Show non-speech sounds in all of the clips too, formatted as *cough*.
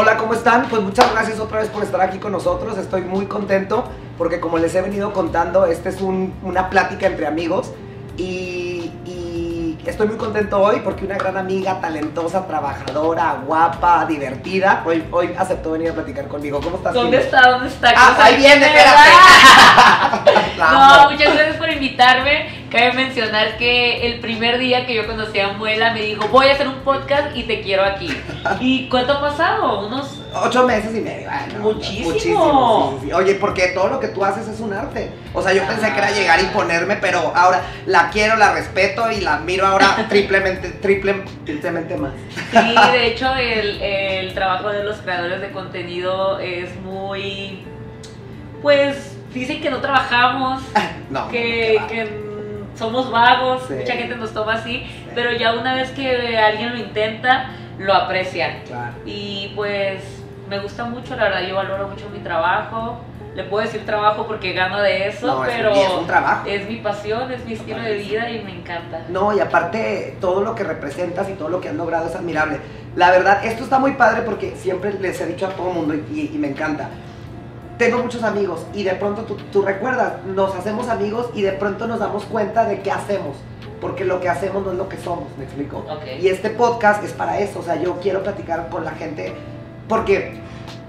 Hola, ¿cómo están? Pues muchas gracias otra vez por estar aquí con nosotros. Estoy muy contento porque como les he venido contando, esta es un- una plática entre amigos y, y estoy muy contento hoy porque una gran amiga, talentosa, trabajadora, guapa, divertida, hoy, hoy aceptó venir a platicar conmigo. ¿Cómo estás? ¿Dónde está? ¿Dónde está? Ah, ¿Cómo ahí viene, espérate. *laughs* No, muchas gracias por invitarme. Cabe mencionar que el primer día que yo conocí a Muela me dijo, voy a hacer un podcast y te quiero aquí. *laughs* ¿Y cuánto ha pasado? Unos... Ocho meses y medio. Ay, no, Muchísimo. muchísimo, sí, sí. Oye, porque todo lo que tú haces es un arte. O sea, yo pensé que era llegar y ponerme, pero ahora la quiero, la respeto y la admiro ahora *laughs* triplemente, triple, triplemente más. Sí, *laughs* de hecho el, el trabajo de los creadores de contenido es muy... Pues dicen que no trabajamos, No, que, somos vagos, Sí. mucha gente nos toma así, pero ya una vez que alguien lo intenta, lo aprecian. Claro. Y pues me gusta mucho, la verdad, yo valoro mucho mi trabajo. Le puedo decir trabajo porque gano de eso, No, pero es un trabajo. es mi pasión, es mi estilo de vida y me encanta. No, y aparte todo lo que representas y todo lo que has logrado es admirable. La verdad, esto está muy padre porque siempre les he dicho a todo el mundo y, y- y me encanta. Tengo muchos amigos y de pronto tú, tú recuerdas, nos hacemos amigos y de pronto nos damos cuenta de qué hacemos. Porque lo que hacemos no es lo que somos, ¿me explico? Ok. Y este podcast es para eso, o sea, yo quiero platicar con la gente porque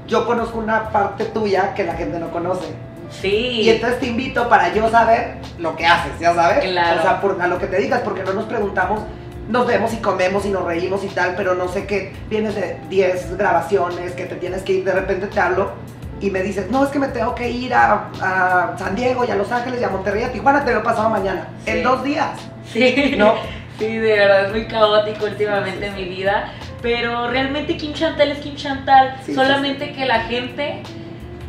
yo conozco una parte tuya que la gente no conoce. Sí. Y entonces te invito para yo saber lo que haces, ya sabes. Claro. O sea, por, a lo que te digas, porque no nos preguntamos, nos vemos y comemos y nos reímos y tal, pero no sé qué, vienes de 10 grabaciones, que te tienes que ir, de repente te hablo y me dices, no, es que me tengo que ir a, a San Diego y a Los Ángeles y a Monterrey, a Tijuana, te lo he pasado mañana, Sí. en dos días. Sí. ¿No? *laughs* Sí, de verdad es muy caótico últimamente en mi vida. Pero realmente Kim Chantal es Kim Chantal. Sí, solamente que la gente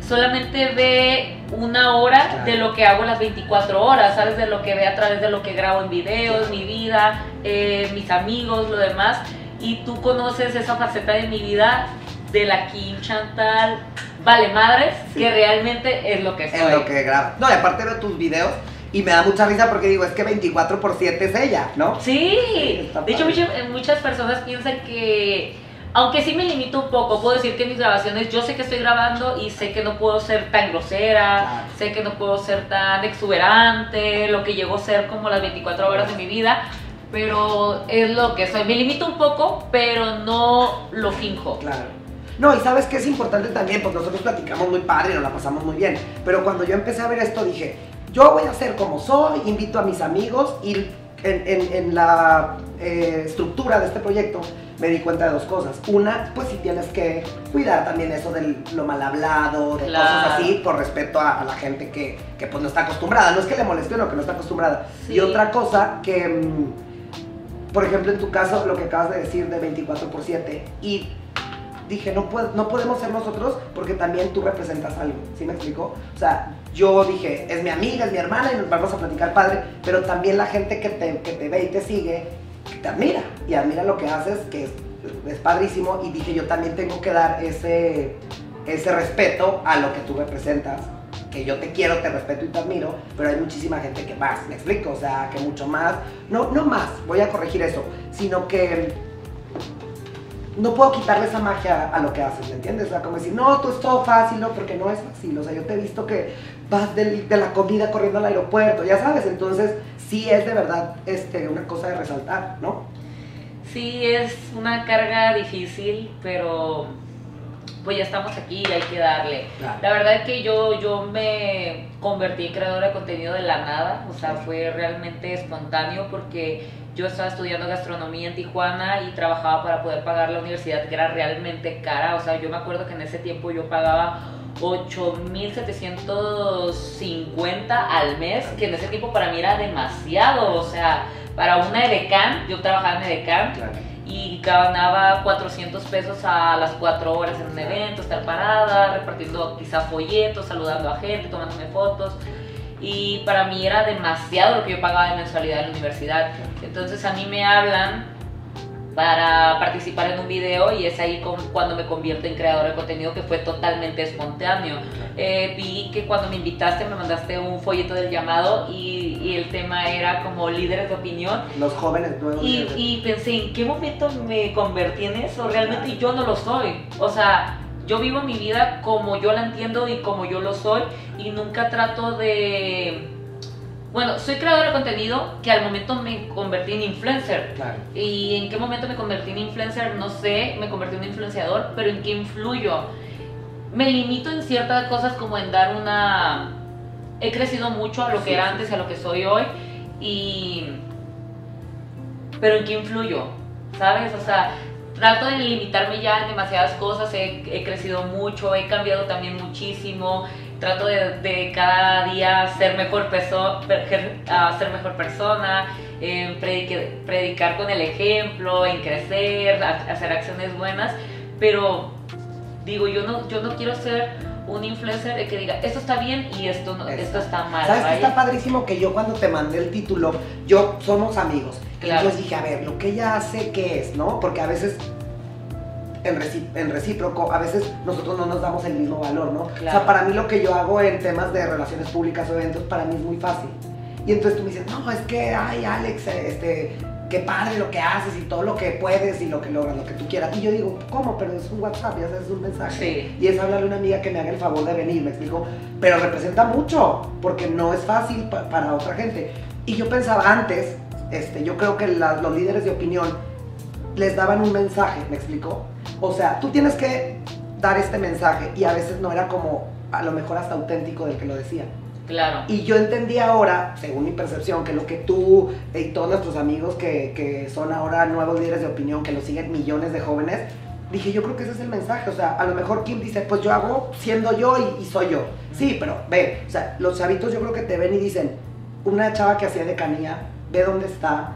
solamente ve una hora Claro. de lo que hago las 24 horas, ¿sabes? De lo que ve a través de lo que grabo en videos, mi vida, eh, mis amigos, lo demás. Y tú conoces esa faceta de mi vida de la Kim Chantal vale madres, Sí. que realmente es lo que soy. En lo que grabas. No, y aparte veo tus videos y me da mucha risa porque digo, es que 24 por 7 es ella, ¿no? Sí, de hecho muchas, muchas personas piensan que, aunque sí me limito un poco, puedo decir que mis grabaciones, yo sé que estoy grabando y sé que no puedo ser tan grosera, Claro. sé que no puedo ser tan exuberante, lo que llego a ser como las 24 horas de mi vida, pero es lo que soy. Me limito un poco, pero no lo finjo. Claro. No, y sabes que es importante también, pues nosotros platicamos muy padre y nos la pasamos muy bien. Pero cuando yo empecé a ver esto dije, yo voy a ser como soy, invito a mis amigos y en, en- en la eh, estructura de este proyecto me di cuenta de dos cosas. Una, pues si tienes que cuidar también eso de lo mal hablado, de Claro. cosas así, por respeto a, a la gente que, que, pues no está acostumbrada. No es que le moleste o no, que no está acostumbrada. Sí. Y otra cosa que, mm, por ejemplo, en tu caso, lo que acabas de decir de 24 por 7 y dije, no, puedo, no podemos ser nosotros porque también tú representas algo, ¿sí me explico? O sea, yo dije, es mi amiga, es mi hermana y nos vamos a platicar padre, pero también la gente que te, que te ve y te sigue, te admira y admira lo que haces, que es, es padrísimo y dije, yo también tengo que dar ese, ese respeto a lo que tú representas. Que yo te quiero, te respeto y te admiro, pero hay muchísima gente que más, ¿me explico? O sea, que mucho más, no, no más, voy a corregir eso, sino que no puedo quitarle esa magia a lo que haces, ¿me entiendes? O sea, como decir, no, tú es todo fácil, no, porque no es fácil. O sea, yo te he visto que vas de, la comida corriendo al aeropuerto, ya sabes. Entonces, sí es de verdad este, una cosa de resaltar, ¿no? Sí, es una carga difícil, pero pues ya estamos aquí y hay que darle. Claro. La verdad es que yo, yo me convertí en creadora de contenido de la nada, o sea, fue realmente espontáneo porque yo estaba estudiando gastronomía en Tijuana y trabajaba para poder pagar la universidad que era realmente cara, o sea, yo me acuerdo que en ese tiempo yo pagaba 8.750 al mes, que en ese tiempo para mí era demasiado, o sea, para una edecán, yo trabajaba en edecán, Claro. y ganaba 400 pesos a las 4 horas en un evento, estar parada, repartiendo quizá folletos, saludando a gente, tomándome fotos. Y para mí era demasiado lo que yo pagaba de mensualidad en la universidad. Entonces a mí me hablan para participar en un video y es ahí con, cuando me convierto en creador de contenido que fue totalmente espontáneo. Eh, vi que cuando me invitaste me mandaste un folleto del llamado y, y el tema era como líderes de opinión. Los jóvenes nuevos. Y, y pensé, ¿en qué momento me convertí en eso? Realmente yo no lo soy. O sea, yo vivo mi vida como yo la entiendo y como yo lo soy y nunca trato de... Bueno, soy creadora de contenido que al momento me convertí en influencer. Claro. ¿Y en qué momento me convertí en influencer? No sé, me convertí en influenciador, pero ¿en qué influyo? Me limito en ciertas cosas como en dar una... He crecido mucho a lo que era sí. antes y a lo que soy hoy y... Pero ¿en qué influyo? ¿Sabes? O sea, trato de limitarme ya en demasiadas cosas, he, crecido mucho, he cambiado también muchísimo, trato de, de cada día ser mejor, perso- per- ah, ser mejor persona, en predique- predicar con el ejemplo, en crecer, ha- hacer acciones buenas, pero digo, yo no, yo no quiero ser un influencer de que diga, esto está bien y esto, no, esto está mal. ¿Sabes qué está padrísimo? Que yo cuando te mandé el título, yo somos amigos. Claro. Entonces dije, a ver, lo que ella hace, ¿qué es? ¿No? Porque a veces, en, recí- en recíproco, a veces nosotros no nos damos el mismo valor, ¿no? O sea, para mí lo que yo hago en temas de relaciones públicas o eventos, para mí es muy fácil. Y entonces tú me dices, no, es que, ay, Alex, este, qué padre lo que haces y todo lo que puedes y lo que logras, lo que tú quieras. Y yo digo, ¿cómo? Pero es un WhatsApp, ya sabes, es un mensaje. Sí. Y es hablarle a una amiga que me haga el favor de venir, me explico. Pero representa mucho, porque no es fácil pa- para otra gente. Y yo pensaba antes, este, yo creo que la- los líderes de opinión les daban un mensaje, ¿me explico? O sea, tú tienes que dar este mensaje y a veces no era como, a lo mejor hasta auténtico del que lo decía. Claro. Y yo entendí ahora, según mi percepción, que lo que tú y todos nuestros amigos que, que son ahora nuevos líderes de opinión, que lo siguen millones de jóvenes, dije, yo creo que ese es el mensaje. O sea, a lo mejor Kim dice, pues yo hago siendo yo y, y soy yo. Sí, pero ve, o sea, los chavitos yo creo que te ven y dicen, una chava que hacía de canía, ve dónde está,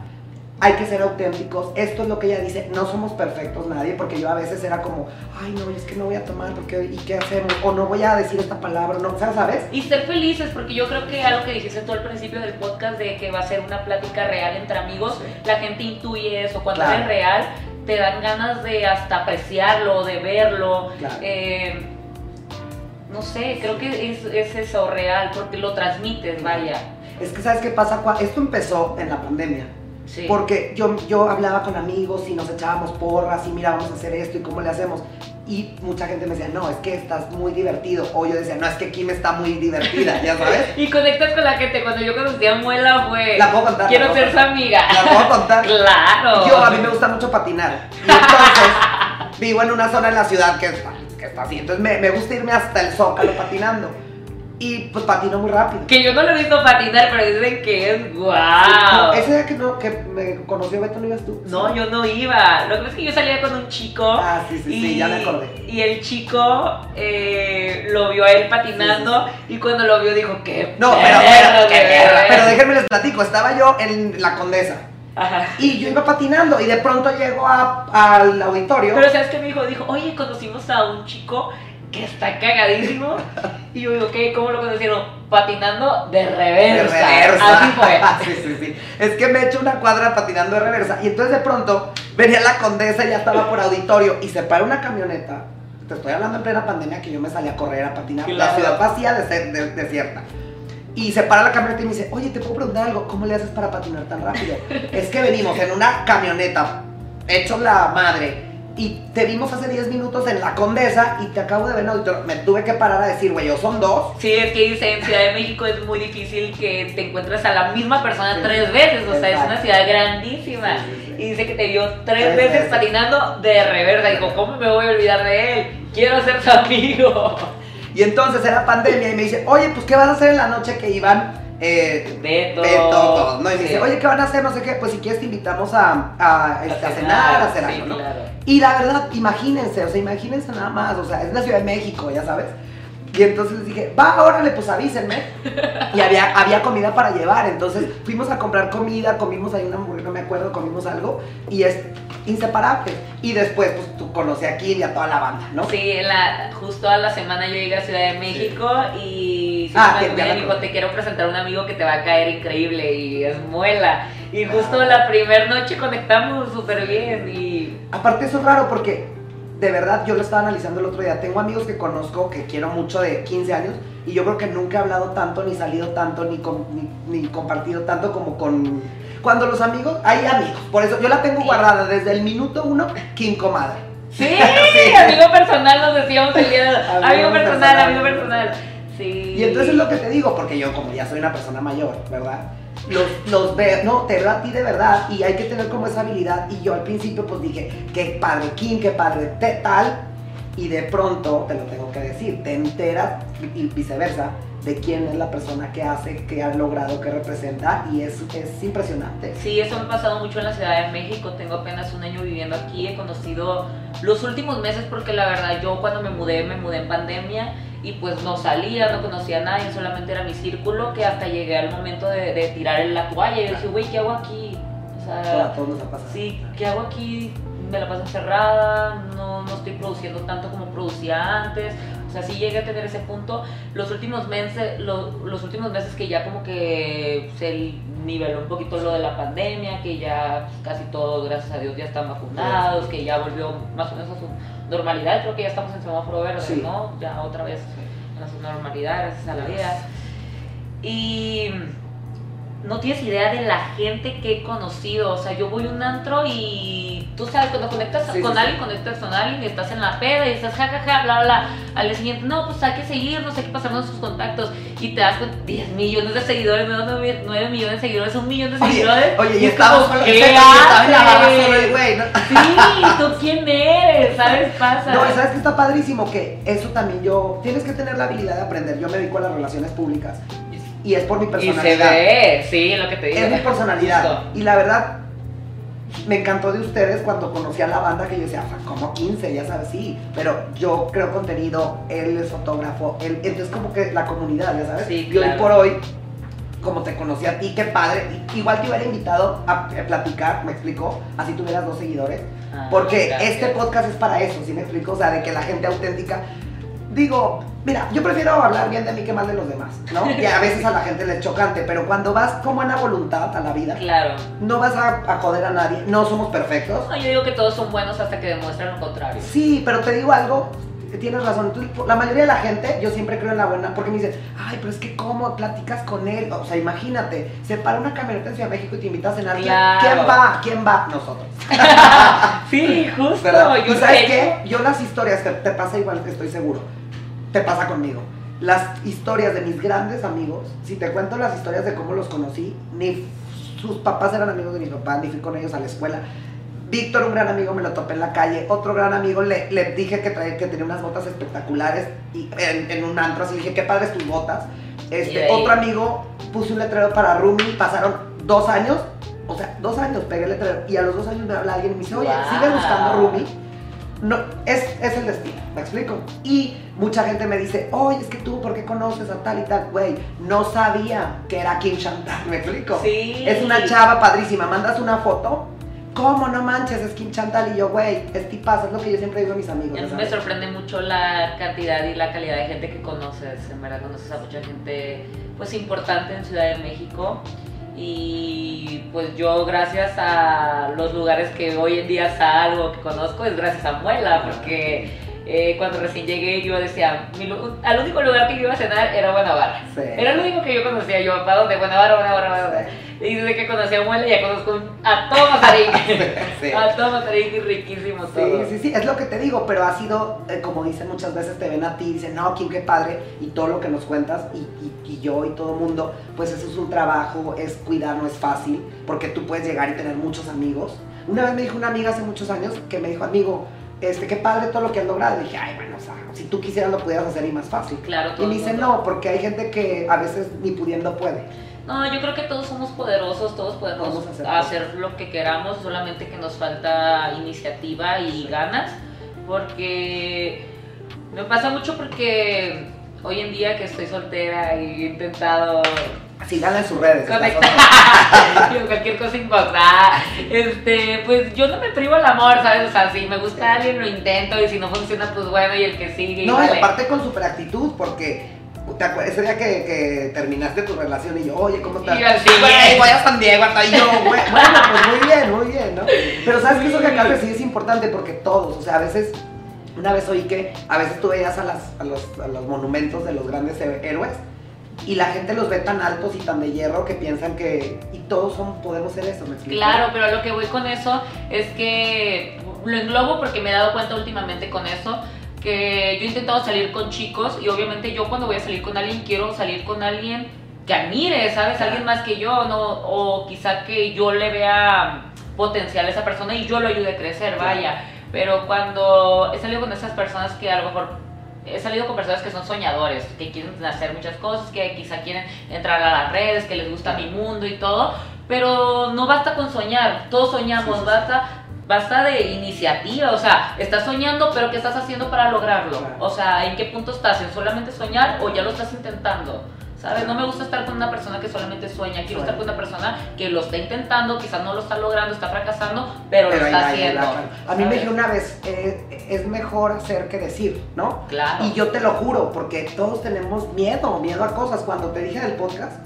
hay que ser auténticos, esto es lo que ella dice, no somos perfectos nadie, porque yo a veces era como, ay no, es que no voy a tomar, porque, ¿y qué hacemos? O no voy a decir esta palabra, no, ¿sabes? Y ser felices, porque yo creo que algo que dijiste tú al principio del podcast de que va a ser una plática real entre amigos, Sí. la gente intuye eso. Cuando Claro. es real, te dan ganas de hasta apreciarlo, de verlo. Claro. Eh, no sé, creo que es, es eso real, porque lo transmites, vaya. Es que, ¿sabes qué pasa? Esto empezó en la pandemia. Sí. Porque yo, yo hablaba con amigos y nos echábamos porras y mira, vamos a hacer esto y cómo le hacemos. Y mucha gente me decía, no, es que estás muy divertido. O yo decía, no, es que Kim está muy divertida, ya sabes. *laughs* Y conectas con la gente. Cuando yo conocí a Muela fue. La puedo contar. la Quiero ser su amiga. La puedo contar. *laughs* Claro. Yo, a mí me gusta mucho patinar. Y entonces, *laughs* vivo en una zona en la ciudad que está, que está así. Entonces, me, me gusta irme hasta el zócalo patinando. Y pues patino muy rápido. Que yo no lo he visto patinar, pero dicen que es guau. Ese día que, no, que me conoció Beto, ¿no ibas tú? No, yo no iba. Lo que pasa es que yo salía con un chico. Ah, sí, sí, sí, ya me acordé. Y el chico eh, lo vio a él patinando y cuando lo vio dijo que. No, pero, pero, pero déjenme les platico, estaba yo en la Condesa Ajá. y yo iba patinando y de pronto llego a- al auditorio. Pero ¿sabes qué me dijo? Dijo, oye, conocimos a un chico que está cagadísimo. Y yo digo, ¿qué? ¿Cómo lo conocieron? Patinando de de reversa. reversa. Así fue. *laughs* sí, sí, sí. Es que me he hecho una cuadra patinando de reversa y entonces de pronto venía la Condesa y ya estaba por auditorio y se para una camioneta. Te estoy hablando en plena pandemia que yo me salí a correr, a patinar. La Claro. ciudad vacía, de, de- desierta. Y se para la camioneta y me dice, oye, ¿te puedo preguntar algo? ¿Cómo le haces para patinar tan rápido? *laughs* es que venimos en una camioneta, hecho la madre, y te vimos hace 10 minutos en la Condesa y te acabo de ver en auditorio. Me tuve que parar a decir, güey, yo son dos. Sí, es que dice, en Ciudad de México es muy difícil que te encuentres a la misma persona Sí. tres veces, o sea, es una ciudad grandísima. Sí, sí, sí. Y dice que te vio tres, Tres veces, veces. patinando de reversa. Dijo, ¿cómo me voy a olvidar de él? Quiero ser su amigo. Y entonces era pandemia y me dice, oye, pues ¿qué vas a hacer en la noche que iban eh, Beto. Beto, ¿no? Y me Sí. dice, oye, ¿qué van a hacer? No sé qué, pues si quieres te invitamos a, a, este, a cenar, a hacer sí, algo, ¿no? claro. Y la verdad, imagínense, o sea, imagínense nada más, o sea, es la Ciudad de México, ya sabes. Y entonces les dije, va, órale, pues avísenme. *laughs* Y había, había comida para llevar, entonces fuimos a comprar comida, comimos ahí una hamburguesa, no me acuerdo, comimos algo, y es inseparable. Y después, pues tú conocí a Kim y a toda la banda, ¿no? Sí, en la, justo a la semana yo llegué a Ciudad de México y Ah, me, dijo, te quiero presentar a un amigo que te va a caer increíble y es muela. Y justo la primera noche conectamos súper bien y... Aparte eso es raro porque de verdad yo lo estaba analizando el otro día. Tengo amigos que conozco que quiero mucho de 15 años y yo creo que nunca he hablado tanto, ni salido tanto, ni, com- ni, ni compartido tanto como con... Cuando los amigos, hay amigos. Por eso yo la tengo guardada desde el minuto uno, Kim Comadre. *laughs* Sí, Sí. amigo personal nos decíamos el día de Amigo amigo personal, personal. amigo personal. Sí. Y entonces es lo que te digo, porque yo como ya soy una persona mayor, ¿verdad? Los, los veo, no, te veo a ti de verdad y hay que tener como esa habilidad. Y yo al principio pues dije, qué padre Kim, qué padre te- tal. Y de pronto, te lo tengo que decir, te enteras y viceversa de quién es la persona que hace, que ha logrado, que representa y es, es impresionante. Sí, eso me ha pasado mucho en la Ciudad de México. Tengo apenas un año viviendo aquí. He conocido los últimos meses porque la verdad yo cuando me mudé, me mudé en pandemia y pues no salía, no conocía a nadie, solamente era mi círculo que hasta llegué al momento de, de tirar la toalla y yo dije, güey, ¿qué hago aquí? O sea, todos nos ha pasado. sí, ¿qué hago aquí? Me la paso encerrada, no, no estoy produciendo tanto como producía antes. O sea, sí llegué a tener ese punto. Los últimos meses, lo- los últimos meses que ya como que se niveló un poquito lo de la pandemia, que ya pues, casi todos, gracias a Dios, ya están vacunados, que ya volvió más o menos a su normalidad. Creo que ya estamos en semáforo verde, Sí. ¿no? Ya otra vez a su normalidad, gracias a la vida. Y no tienes idea de la gente que he conocido. O sea, yo voy a un antro y tú sabes, cuando conectas Sí, con sí, alguien, conectas con alguien y estás en la peda y estás jajaja, bla, bla, bla. Al día siguiente, no, pues hay que seguirnos, hay que pasarnos sus contactos. Y te das cuenta, 10 millones de seguidores, no 9, millones de seguidores, un millón de Oye, seguidores. oye, y es estamos con ¿qué estaba en la barra solo güey, ¿no? Sí, ¿tú quién eres? ¿Sabes? Pasa. No, sabes que está padrísimo que eso también yo. Tienes que tener la habilidad de aprender. Yo me dedico a las relaciones públicas y es por mi y personalidad. se ve, sí, lo que te digo. Es mi personalidad. Justo. Y la verdad, me encantó de ustedes cuando conocí a la banda que yo decía, "Ah, como 15, ya sabes, sí. Pero yo creo contenido, él es fotógrafo, él, entonces como que la comunidad, ya sabes. Sí, y hoy por hoy, como te conocí a ti, qué padre. Igual te hubiera invitado a, a platicar, me explicó, así tuvieras dos seguidores. Ah, Porque gracias. este podcast es para eso, ¿sí me explico? O sea, de que la gente auténtica. Digo, mira, yo prefiero hablar bien de mí que mal de los demás, ¿no? *laughs* Y a veces a la gente le es chocante, pero cuando vas con buena voluntad a la vida, Claro. no vas a, a joder a nadie, no somos perfectos. No, yo digo que todos son buenos hasta que demuestran lo contrario. Sí, pero te digo algo, tienes razón. la mayoría de la gente, yo siempre creo en la buena, porque me dicen, ay, pero es que cómo platicas con él. O sea, imagínate, se para una camioneta en Ciudad de México y te invitas a cenar. ¿Quién- Claro. ¿Quién va? ¿Quién va? Nosotros. *laughs* Sí, justo. Yo ¿Y sabes qué? Yo las historias, te, te pasa igual que estoy seguro, te pasa conmigo. Las historias de mis grandes amigos, si te cuento las historias de cómo los conocí, ni sus papás eran amigos de mis papás, ni fui con ellos a la escuela. Víctor, un gran amigo, me lo topé en la calle. Otro gran amigo, le, le dije que, traía, que tenía unas botas espectaculares y en, en un antro, así dije, qué padres tus botas. Este, otro amigo, puse un letrero para Rumi, pasaron dos años, o sea, dos años pegué el letrero y a los dos años me habla alguien y me dice, oye, Wow. sigue buscando Rumi. No, es, es el destino, ¿me explico? Y mucha gente me dice, oye, es que tú, ¿por qué conoces a tal y tal? Güey, no sabía que era Kim Chantal, ¿me explico? Sí. Es una chava padrísima, mandas una foto, ¿cómo no manches? Es Kim Chantal y yo, güey, es tipazo, es lo que yo siempre digo a mis amigos. A mí ¿ya me sorprende mucho la cantidad y la calidad de gente que conoces. En verdad conoces a mucha gente pues importante en Ciudad de México. Y pues yo gracias a los lugares que hoy en día salgo, que conozco, es gracias a Muela, porque eh, cuando recién llegué yo decía, mi al único lugar que yo iba a cenar era Buenavara. Sí. Era el único que yo conocía, yo, ¿para dónde? Buenavara, Buenavara, Buenavara. *laughs* Y desde que conocí a Muela ya conozco a todo Mazarín. *laughs* Sí. A todo Mazarín y riquísimo todo. Sí, sí, sí, es lo que te digo, pero ha sido, eh, como dicen muchas veces, te ven a ti y dicen, no, Kim, qué padre, y todo lo que nos cuentas, y, y- y yo y todo el mundo, pues eso es un trabajo, es cuidar, no es fácil, porque tú puedes llegar y tener muchos amigos. Una vez me dijo una amiga hace muchos años que me dijo, amigo, este, qué padre todo lo que has logrado. Y dije, ay, bueno, o sea, si tú quisieras lo pudieras hacer y más fácil. Claro, todo Y me dice, no, porque hay gente que a veces ni pudiendo puede. No, yo creo que todos somos poderosos, todos podemos hacer hacer, lo que queramos, solamente que nos falta iniciativa y ganas, porque me pasa mucho porque hoy en día que estoy soltera y he intentado Síganla en sus redes. conectar *laughs* cualquier cosa importa, este, pues yo no me privo el amor, ¿sabes? O sea, si me gusta alguien lo intento y si no funciona, pues bueno, y el que sigue. No, y vale. aparte con super actitud, porque ¿te acuerdas? Ese día que, que terminaste tu relación y yo, oye, ¿cómo estás? Y así, Güey, bien. voy a San Diego, hasta ahí yo, *laughs* güey. Bueno, pues muy bien, muy bien, ¿no? Pero sabes que eso que acabas de decir es importante porque todos, o sea, a veces, una vez oí que a veces tú veías a, las, a, los, a los monumentos de los grandes héroes y la gente los ve tan altos y tan de hierro que piensan que, y todos son, podemos ser eso, ¿me explico? Claro, pero lo que voy con eso es que lo englobo porque me he dado cuenta últimamente con eso que yo he intentado salir con chicos y obviamente yo cuando voy a salir con alguien quiero salir con alguien que admire, ¿sabes? Alguien más que yo, no o quizá que yo le vea potencial a esa persona y yo lo ayude a crecer, vaya. Pero cuando he salido con esas personas que a lo mejor he salido con personas que son soñadores, que quieren hacer muchas cosas, que quizá quieren entrar a las redes, que les gusta mi mundo y todo, pero no basta con soñar, todos soñamos, Sí, sí, sí. basta basta de iniciativa, o sea, estás soñando, pero ¿qué estás haciendo para lograrlo? Claro. O sea, ¿en qué punto estás? ¿En solamente soñar o ya lo estás intentando? ¿Sabes? No me gusta estar con una persona que solamente sueña, quiero estar con una persona que lo está intentando, quizás no lo está logrando, está fracasando, pero, Pero lo está haciendo. A mí me ¿sabes? dijeron una vez, eh, es mejor hacer que decir, ¿no? Claro. Y yo te lo juro, porque todos tenemos miedo, miedo a cosas. Cuando te dije del podcast,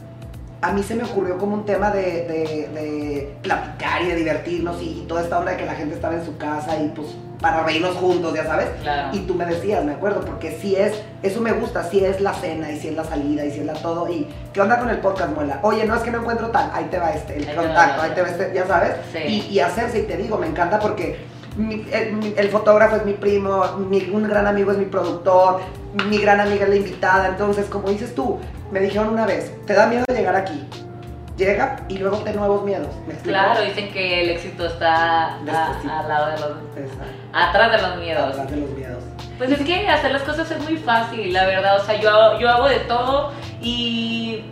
a mí se me ocurrió como un tema de, de- de platicar y de divertirnos y, y toda esta onda de que la gente estaba en su casa y pues para reírnos juntos, ya sabes. Claro. Y tú me decías, me acuerdo, porque sí es, eso me gusta, sí es la cena y sí es la salida y sí es la todo. Y ¿qué onda con el podcast, Muela? Oye, no es que no encuentro tal, ahí te va este, el Ahí contacto, ahí te va este, ya sabes. Sí. Y, y hacerse, y te digo, me encanta porque mi- el, fotógrafo es mi primo, mi- un gran amigo es mi productor, mi gran amiga es la invitada. Entonces, como dices tú, me dijeron una vez, te da miedo llegar aquí. Llega y luego te nuevos miedos. Claro, dicen que el éxito está a- al lado de los... Exacto. atrás de los miedos. Atrás de los miedos. Pues es que hacer las cosas es muy fácil, la verdad. O sea, yo, yo hago de todo y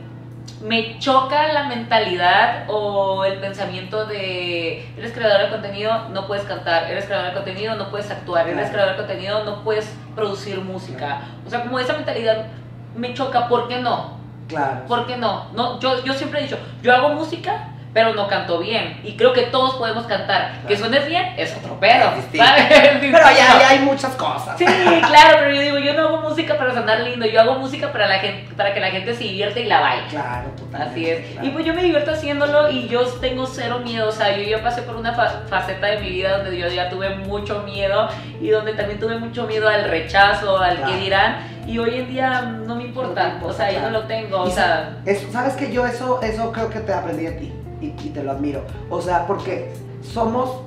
me choca la mentalidad o el pensamiento de eres creador de contenido, no puedes cantar, eres creador de contenido, no puedes actuar, eres Claro. creador de contenido, no puedes producir música. O sea, como esa mentalidad me choca, ¿por qué no? Claro. ¿Por qué no? no yo, yo siempre he dicho, yo hago música, pero no canto bien. Y creo que todos podemos cantar. Que suenes bien es otro pedo. *laughs* Pero ya, ya hay muchas cosas. Sí, *laughs* claro, pero yo digo, yo no hago música para sonar lindo, yo hago música para la gente, para que la gente se divierte y la baile. Claro, totalmente. Así es. claro. Y pues yo me divierto haciéndolo y yo tengo cero miedo. O sea, yo ya pasé por una fa- faceta de mi vida donde yo ya tuve mucho miedo y donde también tuve mucho miedo al rechazo, al Claro. que dirán. Y hoy en día no me importa. No te importa, o sea, yo no claro. lo tengo. O sea, Eso, ¿Sabes que yo eso, eso creo que te aprendí de ti y, y te lo admiro? O sea, porque somos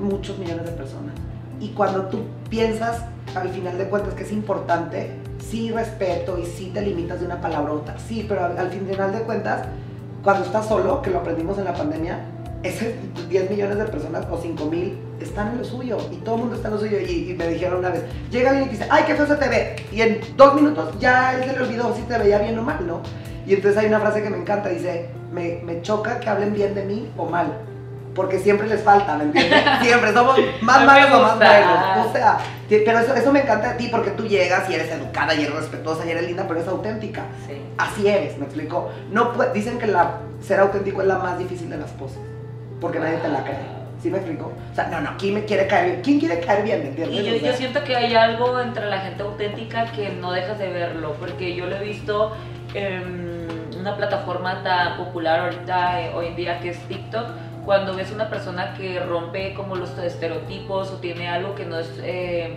muchos millones de personas y cuando tú piensas al final de cuentas que es importante, sí respeto y sí te limitas de una palabrota, sí, pero al, al final de cuentas, cuando estás solo, que lo aprendimos en la pandemia, ese *laughs* 10 millones de personas o 5 mil están en lo suyo y todo el mundo está en lo suyo. Y, y me dijeron una vez, llega alguien y dice, ay, qué feo se te ve. Y en dos minutos ya él se le olvidó si te veía bien o mal, ¿no? Y entonces hay una frase que me encanta, dice, me, me choca que hablen bien de mí o mal. Porque siempre les falta, ¿me entiendes? *laughs* Siempre somos más malos o más buenos. O sea, pero eso, eso me encanta de ti porque tú llegas y eres educada y eres respetuosa y eres linda, pero eres auténtica. sí. Así eres, me explico. No dicen que la, ser auténtico es la más difícil de las poses. Porque nadie te la cree. ¿Sí me explico? O sea, no, no, ¿quién me quiere caer bien? ¿Quién quiere caer bien? ¿Me entiendes? Y yo, O sea, yo siento que hay algo entre la gente auténtica que no dejas de verlo, porque yo lo he visto en una plataforma tan popular ahorita, eh, hoy en día, que es TikTok, cuando ves una persona que rompe como los estereotipos o tiene algo que no es eh,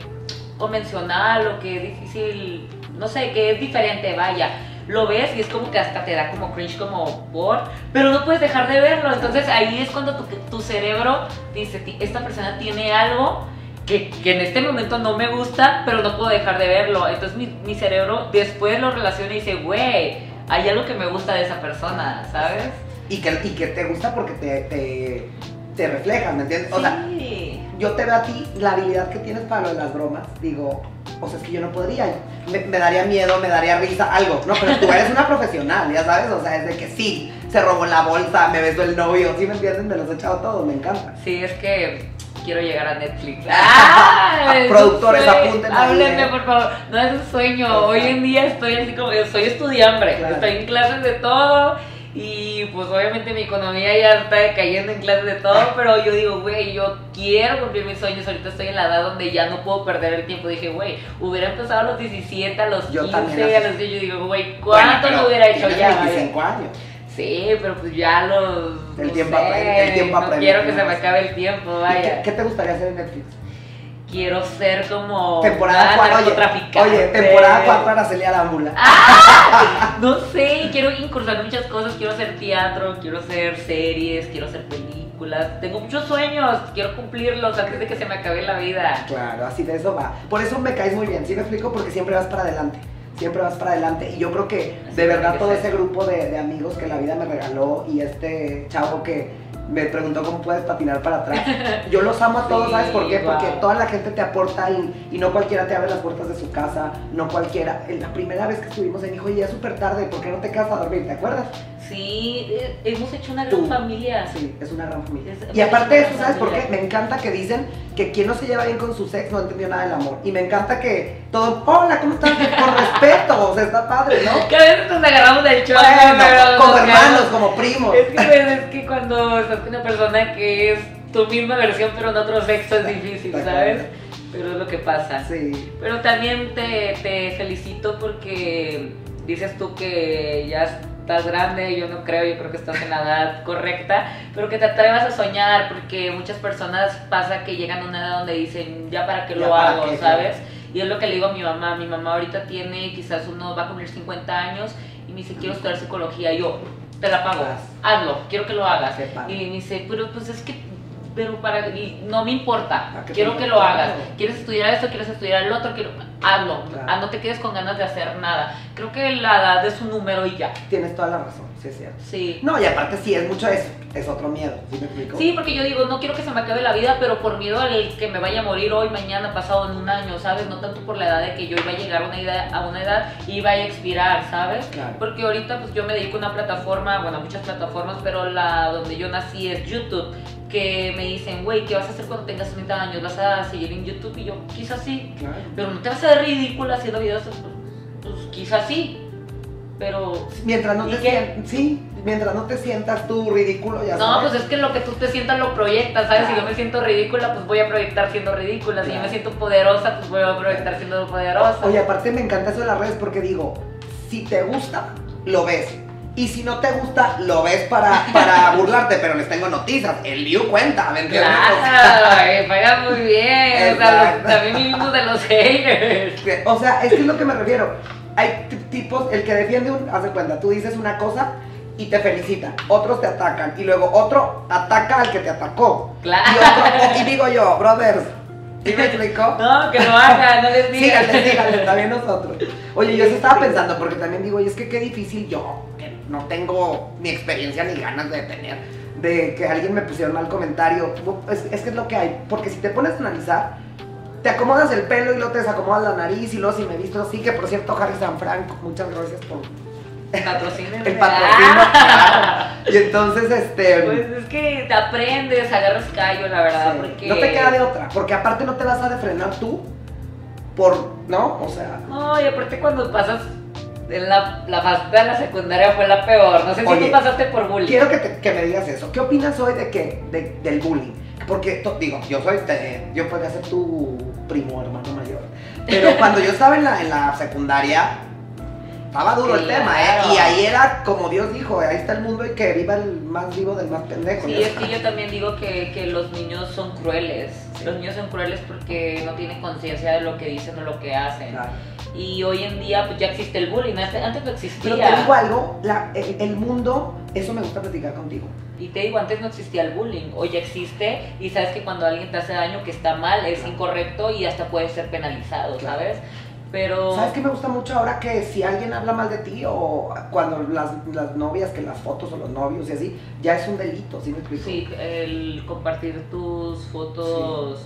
convencional o que es difícil, no sé, que es diferente, vaya. Lo ves y es como que hasta te da como cringe, como por, pero no puedes dejar de verlo. Entonces ahí es cuando tu, cerebro dice, "Ti- esta persona tiene algo que, que en este momento no me gusta, pero no puedo dejar de verlo. Entonces mi, mi cerebro después lo relaciona y dice, güey, hay algo que me gusta de esa persona, ¿sabes? Y que, y que te gusta porque te, te, te refleja, ¿me entiendes? O sea, yo te veo a ti, la habilidad que tienes para lo de las bromas, digo, o sea, es que yo no podría, me, me daría miedo, me daría risa, algo, no, pero tú eres una profesional, ya sabes, o sea, es de que sí, se robó la bolsa, me besó el novio, ¿sí me entienden? Me los he echado todos, me encanta. Sí, es que quiero llegar a Netflix. ¡Ah! *laughs* Productores, sueño. apúntenme Háblenme, eh. por favor. No es un sueño. Exacto. Hoy en día estoy así como, soy estudiante. Claro. Estoy en clases de todo. Y pues obviamente mi economía ya está cayendo en clases de todo, *laughs* pero yo digo, güey, yo quiero cumplir mis sueños. Ahorita estoy en la edad donde ya no puedo perder el tiempo. Dije, güey, hubiera empezado a los 17, a los Yo 15, también a los 10. Yo digo, güey, ¿cuánto Bueno, lo hubiera hecho ya? vaya? 25 años. Sí, pero pues ya los. El no tiempo sé, apremia, el tiempo No apremia, quiero que se ¿no? me acabe el tiempo, ¿Y vaya. ¿Qué, qué te gustaría hacer en Netflix? Quiero ser como. Temporada una 4. Oye, oye, temporada 4 Araceli Arámbula. No sé, quiero incursionar en muchas cosas. Quiero hacer teatro, quiero hacer series, quiero hacer películas. Tengo muchos sueños, quiero cumplirlos antes de que se me acabe la vida. Claro, así de eso va. Por eso me caes muy bien, ¿sí me explico? Porque siempre vas para adelante. Siempre vas para adelante. Y yo creo que de verdad todo ese grupo de, de amigos que la vida me regaló y este chavo que me preguntó cómo puedes patinar para atrás. *laughs* Yo los amo a todos, Sí, ¿sabes por qué? wow. Porque toda la gente te aporta y, y no cualquiera te abre las puertas de su casa, no cualquiera. En La primera vez que estuvimos ahí dijo, oye, ya es súper tarde, ¿por qué no te quedas a dormir? ¿Te acuerdas? Sí, eh, hemos hecho una gran Tú. familia. Sí, es una gran familia. Es- y aparte de eso, ¿sabes por qué? Me encanta que dicen que quien no se lleva bien con su sex no entendió nada del amor. Y me encanta que todo, hola, ¿cómo estás? *laughs* Con respeto, o sea, está padre, ¿no? Que a veces nos agarramos del chorro, Bueno, pero como nos hermanos, como primos. Es que, es que cuando estás con una persona que es tu misma versión pero en otro sexo es difícil, Está ¿sabes? claro. Pero es lo que pasa. Sí. Pero también te, te felicito porque dices tú que ya estás grande, yo no creo, yo creo que estás en la edad correcta, pero que te atrevas a soñar porque muchas personas pasa que llegan a una edad donde dicen, ya para qué Ya lo para hago, qué, ¿sabes? Y es lo que le digo a mi mamá, mi mamá ahorita tiene quizás uno va a cumplir 50 años y me dice, quiero estudiar psicología, y yo, te la pago, hazlo, quiero que lo hagas. Y me dice, pero pues es que, pero para, y no me importa, ¿Para qué quiero que lo hagas. ¿Quieres estudiar esto? ¿Quieres estudiar el otro? Quiero, hazlo, Claro. Ah, no te quedes con ganas de hacer nada. Creo que la edad es un número y ya. Tienes toda la razón, sí es cierto. Sí. No, y aparte sí, es mucho eso, es otro miedo, ¿sí me explico? Sí, porque yo digo, no quiero que se me acabe la vida, pero por miedo al que me vaya a morir hoy, mañana, pasado, en un año, ¿sabes? No tanto por la edad de que yo iba a llegar a una edad, a una edad y iba a expirar, ¿sabes? Claro. Porque ahorita pues yo me dedico a una plataforma, bueno, a muchas plataformas, pero la donde yo nací es YouTube, que me dicen, güey, ¿qué vas a hacer cuando tengas 30 años? ¿Vas a seguir en YouTube? Y yo, quizás sí, Claro. pero no te vas a ver ridícula haciendo videos, pues, pues quizás sí, pero... Mientras no ¿Y te sientas, sí, mientras no te sientas tú ridículo, ya No, sabes. pues es que lo que tú te sientas lo proyectas, ¿sabes? Si yo me siento ridícula, pues voy a proyectar siendo ridícula. Si yo me siento poderosa, pues voy a proyectar siendo poderosa. Oye, aparte me encanta eso de las redes porque digo, si te gusta, lo ves. Y si no te gusta, lo ves para, para *laughs* burlarte, pero les tengo noticias. El view cuenta, ¿me entiendes? Claro, me pagan muy bien. O sea, también vivimos de los haters. *laughs* O sea, es que es lo que me refiero. Hay tipos, el que defiende un, haz de cuenta, tú dices una cosa y te felicitan, otros te atacan y luego otro ataca al que te atacó. Claro. Y, otro- y digo yo, brothers, *laughs* ¿sí me explico? No, que lo hagan, no les digan. Síganle, síganle, también nosotros. Oye, yo eso estaba pensando, porque también digo, y es que qué difícil yo, que no tengo ni experiencia ni ganas de tener, de que alguien me pusiera un mal comentario. Es, es que es lo que hay, porque si te pones a analizar, te acomodas el pelo y luego te desacomodas la nariz y luego si me visto así, que por cierto, Harry San Franco, muchas gracias por Patrocinen. el patrocinio. claro. Y entonces, este... Pues es que te aprendes, agarras callo, la verdad, sí, porque... No te queda de otra, porque aparte no te vas a defrenar tú por, ¿no? O sea... No, y aparte cuando pasas en la, la fase de la secundaria fue la peor. No sé si Oye, tú pasaste por bullying. Quiero que, te- que me digas eso. ¿Qué opinas hoy de qué? De- del bullying. Porque, to- digo, yo soy, te- yo podría ser tu primo, hermano mayor. Pero *laughs* cuando yo estaba en la, en la secundaria, estaba duro el Claro. tema, ¿eh? Y ahí era, como Dios dijo, ahí está el mundo y que viva el más vivo del más pendejo. Sí, ¿ya es que yo también digo que, que los niños son crueles. Sí. Los niños son crueles porque no tienen conciencia de lo que dicen o lo que hacen. Claro. Y hoy en día pues ya existe el bullying. Antes no existía. Pero te digo algo, la- el, el mundo, eso me gusta platicar contigo. Y te digo, antes no existía el bullying. Hoy existe y sabes que cuando alguien te hace daño que está mal, es Claro. incorrecto y hasta puede ser penalizado, Claro. ¿sabes? Pero... ¿Sabes qué me gusta mucho ahora? Que si alguien habla mal de ti o cuando las, las novias, que las fotos o los novios y así, ya es un delito, ¿sí me explico? Sí, el compartir tus fotos.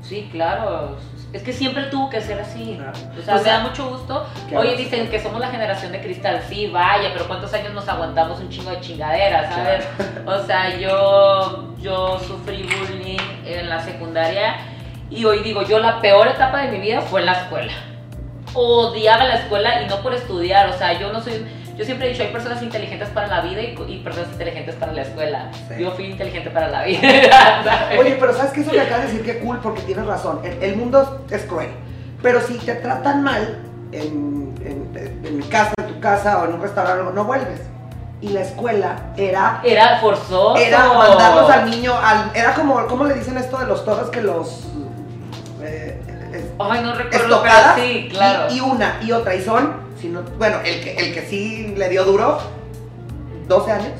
Sí. claro. Es que siempre tuvo que ser así. Claro. O sea, O me sea, da mucho gusto. ahora dicen que somos la generación de cristal. Sí, vaya, pero ¿cuántos años nos aguantamos un chingo de chingaderas, sabes? O sea, yo, yo sufrí bullying en la secundaria y hoy digo, yo la peor etapa de mi vida fue en la escuela. Odiaba la escuela y no por estudiar. O sea, yo no soy. yo siempre he dicho, hay personas inteligentes para la vida y, y personas inteligentes para la escuela. Sí. Yo fui inteligente para la vida. *laughs* ¿sabes? Oye, pero ¿sabes qué? Eso que acabas de decir, qué cool, porque tienes razón. El, el mundo es cruel. Pero si te tratan mal en, en- en mi casa, en tu casa o en un restaurante, no vuelves. Y la escuela era Era forzoso. era mandarlos al niño, al, era como, ¿cómo le dicen esto de los toros que los... eh, Ay, no recuerdo, estocadas? pero sí, claro. Y, y una y otra, y son, si no- bueno, el que, el que sí le dio duro, 12 años.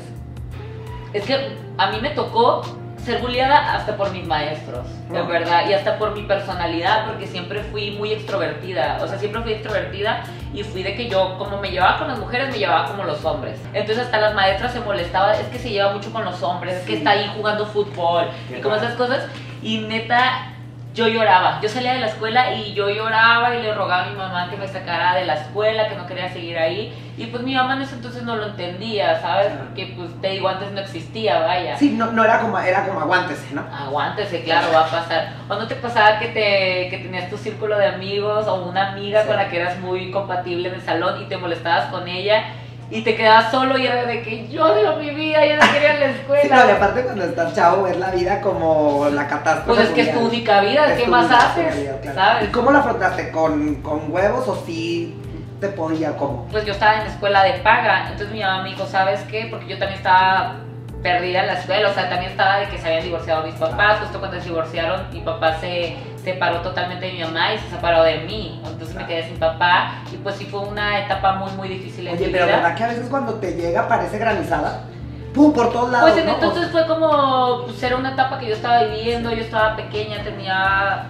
Es que a mí me tocó ser bulliada hasta por mis maestros, de No. verdad, y hasta por mi personalidad, porque siempre fui muy extrovertida, o sea, siempre fui extrovertida y fui de que yo, como me llevaba con las mujeres, me llevaba como los hombres. Entonces hasta las maestras se molestaban, es que se lleva mucho con los hombres, es que está ahí jugando fútbol y como esas cosas, y neta... Yo lloraba, yo salía de la escuela y yo lloraba y le rogaba a mi mamá que me sacara de la escuela, que no quería seguir ahí. Y pues mi mamá en ese entonces no lo entendía, ¿sabes? Porque pues te digo, antes no existía, vaya. Sí, no, no era como, era como aguántese, ¿no? Aguántese, claro, va a pasar. ¿O no te pasaba que, te, que tenías tu círculo de amigos o una amiga Sí. con la que eras muy compatible en el salón y te molestabas con ella y te quedabas solo y era de que yo mi vida, yo no quería ir a la escuela? *laughs* Sí, no, y aparte cuando estás chavo ves la vida como la catástrofe. pues es que es tu única vida, ¿qué más haces? vida, claro. ¿Sabes? ¿Y cómo la afrontaste? ¿Con, con huevos o sí te podía como? pues yo estaba en la escuela de paga, entonces mi mamá me dijo, ¿sabes qué? Porque yo también estaba perdida en la escuela, o sea, también estaba de que se habían divorciado mis papás, justo cuando se divorciaron, mi papá se separó totalmente de mi mamá y se separó de mí, entonces me quedé sin papá y pues sí fue una etapa muy, muy difícil en Oye, mi pero vida. ¿verdad que a veces cuando te llega parece granizada? ¡Pum! Por todos lados. Pues ¿no? entonces fue como, pues era una etapa que yo estaba viviendo, yo estaba pequeña, tenía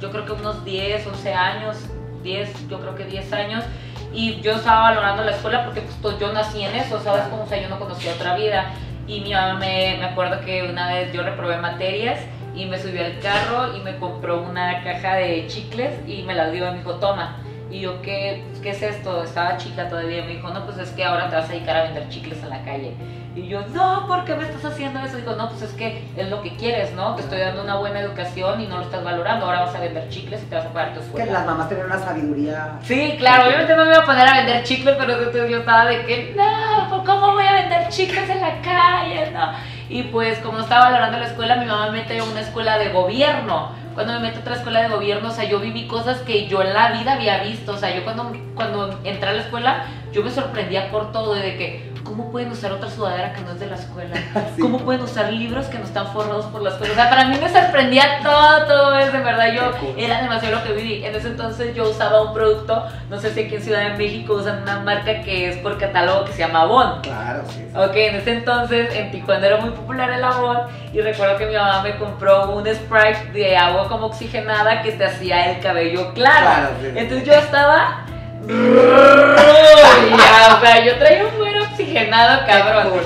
yo creo que unos 10, 11 años, 10, yo creo que 10 años, y yo estaba valorando la escuela porque pues to- yo nací en eso, ¿sabes? Como, o sea, yo no conocía otra vida, y mi mamá me, me acuerdo que una vez yo reprobé materias, y me subió al carro y me compró una caja de chicles y me la dio y me dijo, toma. Y yo, ¿qué, ¿qué es esto? Estaba chica todavía. Me dijo, no, pues es que ahora te vas a dedicar a vender chicles en la calle. Y yo, no, ¿por qué me estás haciendo eso? Digo, no, pues es que es lo que quieres, ¿no? Te estoy dando una buena educación y no lo estás valorando. Ahora vas a vender chicles y te vas a pagar tu Que escuela. las mamás tienen una sabiduría. Sí, claro, obviamente no me iba a poner a vender chicles, pero entonces yo estaba de que, no, ¿por ¿cómo voy a vender chicles en la calle? No. Y pues como estaba valorando la escuela, mi mamá me metió a una escuela de gobierno. Cuando me meto a otra escuela de gobierno, o sea, yo viví cosas que yo en la vida había visto. O sea, yo cuando, cuando entré a la escuela, yo me sorprendía por todo, de que, ¿cómo pueden usar otra sudadera que no es de la escuela? *laughs* Sí. ¿Cómo pueden usar libros que no están forrados por la escuela? O sea, para mí me sorprendía todo, todo eso, de verdad. Yo era demasiado lo que viví. En ese entonces yo usaba un producto, no sé si aquí en Ciudad de México usan una marca que es por catálogo que se llama Avon. Claro, sí. sí. Ok, en ese entonces en Tijuana era muy popular el Avon y recuerdo que mi mamá me compró un Sprite de agua como oxigenada que te hacía el cabello claro. Claro, sí. Entonces yo estaba... *laughs* Ya, o sea, yo traía un buen oxigenado, cabrón.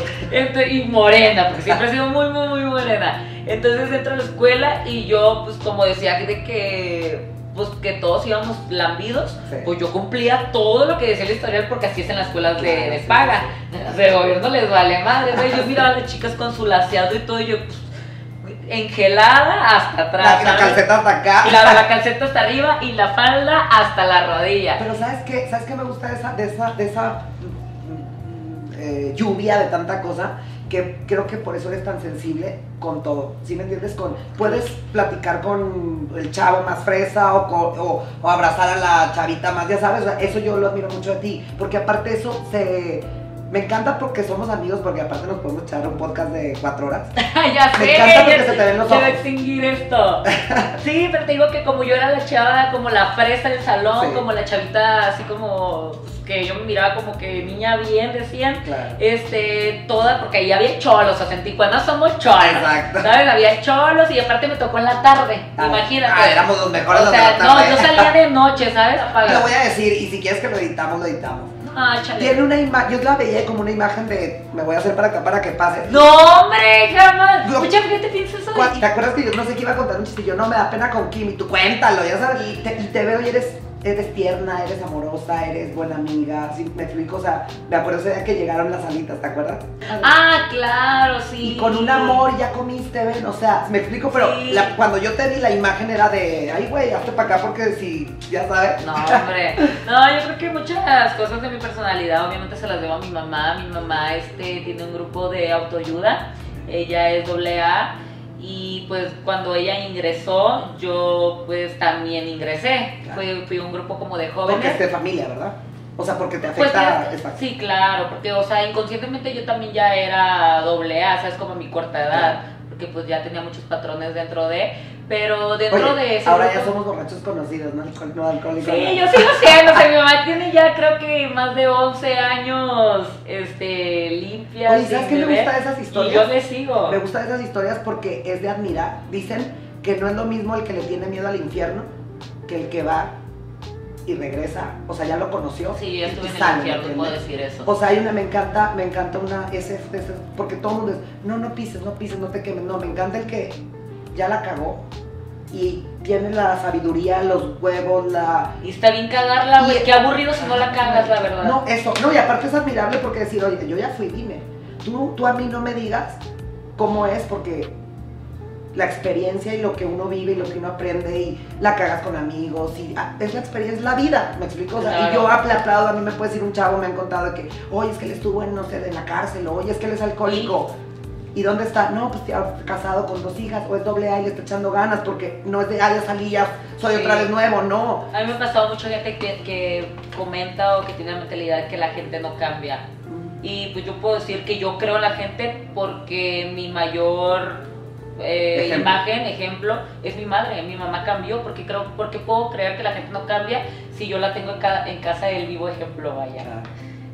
Y morena, porque siempre he sido *laughs* muy, muy, muy morena. Entonces entro a la escuela y yo, pues como decía de que, pues que todos íbamos lambidos, Sí. pues yo cumplía todo lo que decía el historial porque así es en las escuelas de, Claro, de paga. sí, de gobierno les vale madre. ¿no? Yo miraba a las chicas con su laseado y todo y yo, pues, engelada hasta atrás. La, la calceta hasta acá. La, la calceta hasta arriba y la falda hasta la rodilla. Pero ¿sabes qué? ¿Sabes qué me gusta de esa, de esa, de esa eh, lluvia de tanta cosa? Que creo que por eso eres tan sensible con todo. ¿Sí me entiendes? Con, puedes platicar con el chavo más fresa o, con- o, o abrazar a la chavita más, ya sabes. o sea, eso yo lo admiro mucho de ti. Porque aparte eso se... Me encanta porque somos amigos, porque aparte nos podemos echar un podcast de cuatro horas. ya Me sé, encanta porque se te ven los ojos. extinguir esto. Sí, pero te digo que como yo era la chava, como la fresa del salón, Sí. como la chavita así como pues, que yo me miraba como que niña bien, decían. Claro. Este, toda, porque ahí había cholos, o sea, en Tijuana somos cholos. Exacto. ¿Sabes? Había cholos y aparte me tocó en la tarde, Ah, imagínate. ah, éramos los mejores o de la no, tarde. yo salía de noche, ¿sabes? Apagada. Lo voy a decir, y si quieres que lo editamos, lo editamos. Ah, chale. Tiene una imagen, yo la veía como una imagen de me voy a hacer para acá para que pase. No, hombre, jamás. No. Mucha gente piensa eso ¿Te acuerdas que yo no sé qué iba a contar un chiste? Yo no me da pena con Kim y tú cuéntalo, ya sabes. Y te, y te veo y eres eres tierna, eres amorosa, eres buena amiga, ¿sí? me explico, o sea, me acuerdo ese día que llegaron las alitas, ¿te acuerdas? Ah, claro, sí. Y con un amor ya comiste, ven, o sea, me explico, pero Sí. la- cuando yo te vi la imagen era de, ay güey, hazte para acá porque si, ya sabes. No, hombre. No, yo creo que muchas cosas de mi personalidad obviamente se las debo a mi mamá. Mi mamá este, tiene un grupo de autoayuda. Ella es doble A. Y pues cuando ella ingresó, yo pues también ingresé. Claro. Fui, fui un grupo como de Porque jóvenes. es de familia, ¿verdad? O sea, porque te Pues afecta. es- exacto. sí, claro, porque, o sea, inconscientemente yo también ya era doble A, ¿sabes? Como a mi corta edad, porque pues ya tenía muchos patrones dentro de, pero dentro Oye, de ese ahora grupo- ya somos borrachos conocidos, ¿no? Alcohol- no alcohólicos. Sí, no. yo sigo siendo, o sea, mi mamá tiene ya creo que más de 11 años este, limpia. Oye, ¿sabes qué me gusta de esas Y historias? yo le sigo. Me gustan esas historias porque es de admirar. Dicen que no es lo mismo el que le tiene miedo al infierno que el que va y regresa. O sea, ya lo conoció. Sí, yo y estuve en sale, el infierno, ¿me puedo decir eso. O sea, hay una, me encanta, me encanta una, ese, ese- porque todo el mundo es, no, no pises, no pises, no te quemes. No, me encanta el que ya la cagó y tiene la sabiduría, los huevos, la... Y está bien cagarla, güey. Y- Qué aburrido si no la cagas, la verdad. No, eso, no, y aparte es admirable porque decir, oye, yo ya fui, dime. Tú, tú a mí no me digas cómo es porque la experiencia y lo que uno vive y lo que uno aprende y la cagas con amigos y ah, es la experiencia, es la vida, ¿me explico? O sea, Claro. y yo aplaudo, a mí me puede decir un chavo, me han contado que, oye, es que él estuvo en, no sé, en la cárcel, o, oye, es que él es alcohólico. ¿Y dónde está? No, pues ya casado con dos hijas, o es doble A y le está echando ganas, porque no es de, ah, ya salí, ya soy Sí. otra vez nuevo, no. A mí me ha pasado mucha gente que, que comenta o que tiene la mentalidad que la gente no cambia. Y pues yo puedo decir que yo creo en la gente porque mi mayor eh, Ejemplo. imagen, ejemplo, es mi madre. Mi mamá cambió porque creo, porque puedo creer que la gente no cambia si yo la tengo en, ca- en casa del vivo ejemplo, vaya.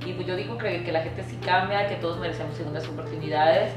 Y pues yo digo que, que la gente sí cambia, que todos merecemos segundas oportunidades.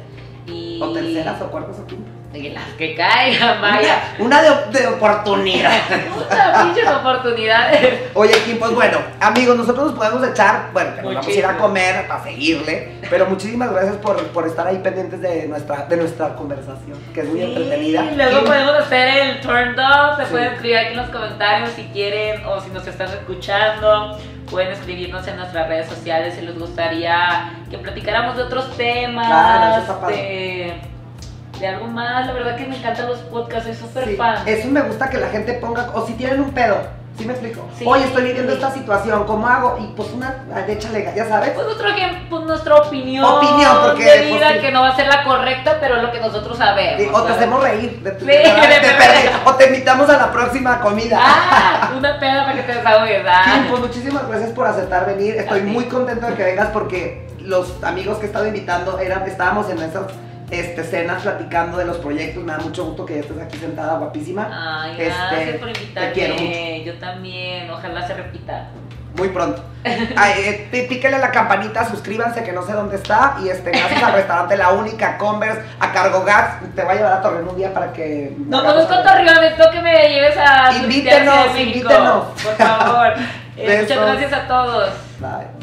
Y, O terceras o cuartas o quintas. y las que caigan, vaya. Una, una de, de oportunidad. *laughs* Puta pinches oportunidades. Oye, Kim, pues bueno, amigos, nosotros nos podemos echar, bueno, que nos vamos a ir a comer para seguirle, pero muchísimas gracias por, por estar ahí pendientes de nuestra, de nuestra conversación, que es muy Sí, entretenida. Luego Kim, podemos hacer el turn down. Se Sí. pueden escribir aquí en los comentarios si quieren o si nos están escuchando. Pueden escribirnos en nuestras redes sociales si les gustaría que platicáramos de otros temas. Claro, eso está padre. de, de algo más. La verdad que me encantan los podcasts, soy súper sí, fan. Eso me gusta que la gente ponga, o si tienen un pedo, ¿sí me explico? Sí. Oye, estoy viviendo esta situación, ¿cómo hago? Y pues una, échale, ya sabes. Pues, nuestro, pues nuestra opinión, Opinión, porque, de pues, vida sí. que no va a ser la correcta, pero lo que nosotros sabemos. Sí, o te hacemos reír, de, de- Sí, de de perdí, o te invitamos a la próxima comida. Ah, una peda para que te desahogues. ah. Kim, pues muchísimas gracias por aceptar venir. Estoy muy contento de que vengas porque los amigos que he estado invitando eran, estábamos en esas este, cenas platicando de los proyectos. Me da mucho gusto que ya estés aquí sentada, guapísima. Ay, Este, gracias por te invitarme. quiero mucho. Yo también, ojalá se repita. Muy pronto. *laughs* Ay, eh, pí- píquenle la campanita, suscríbanse que no sé dónde está. Y este, gracias al restaurante La Única, Converse, a Cargo Gas. Te voy a llevar a Torreón un día para que. No conozco. Torreón, necesito que me lleves a Invítenos, invítenos. Por favor. *laughs* Eh, muchas gracias a todos. Bye.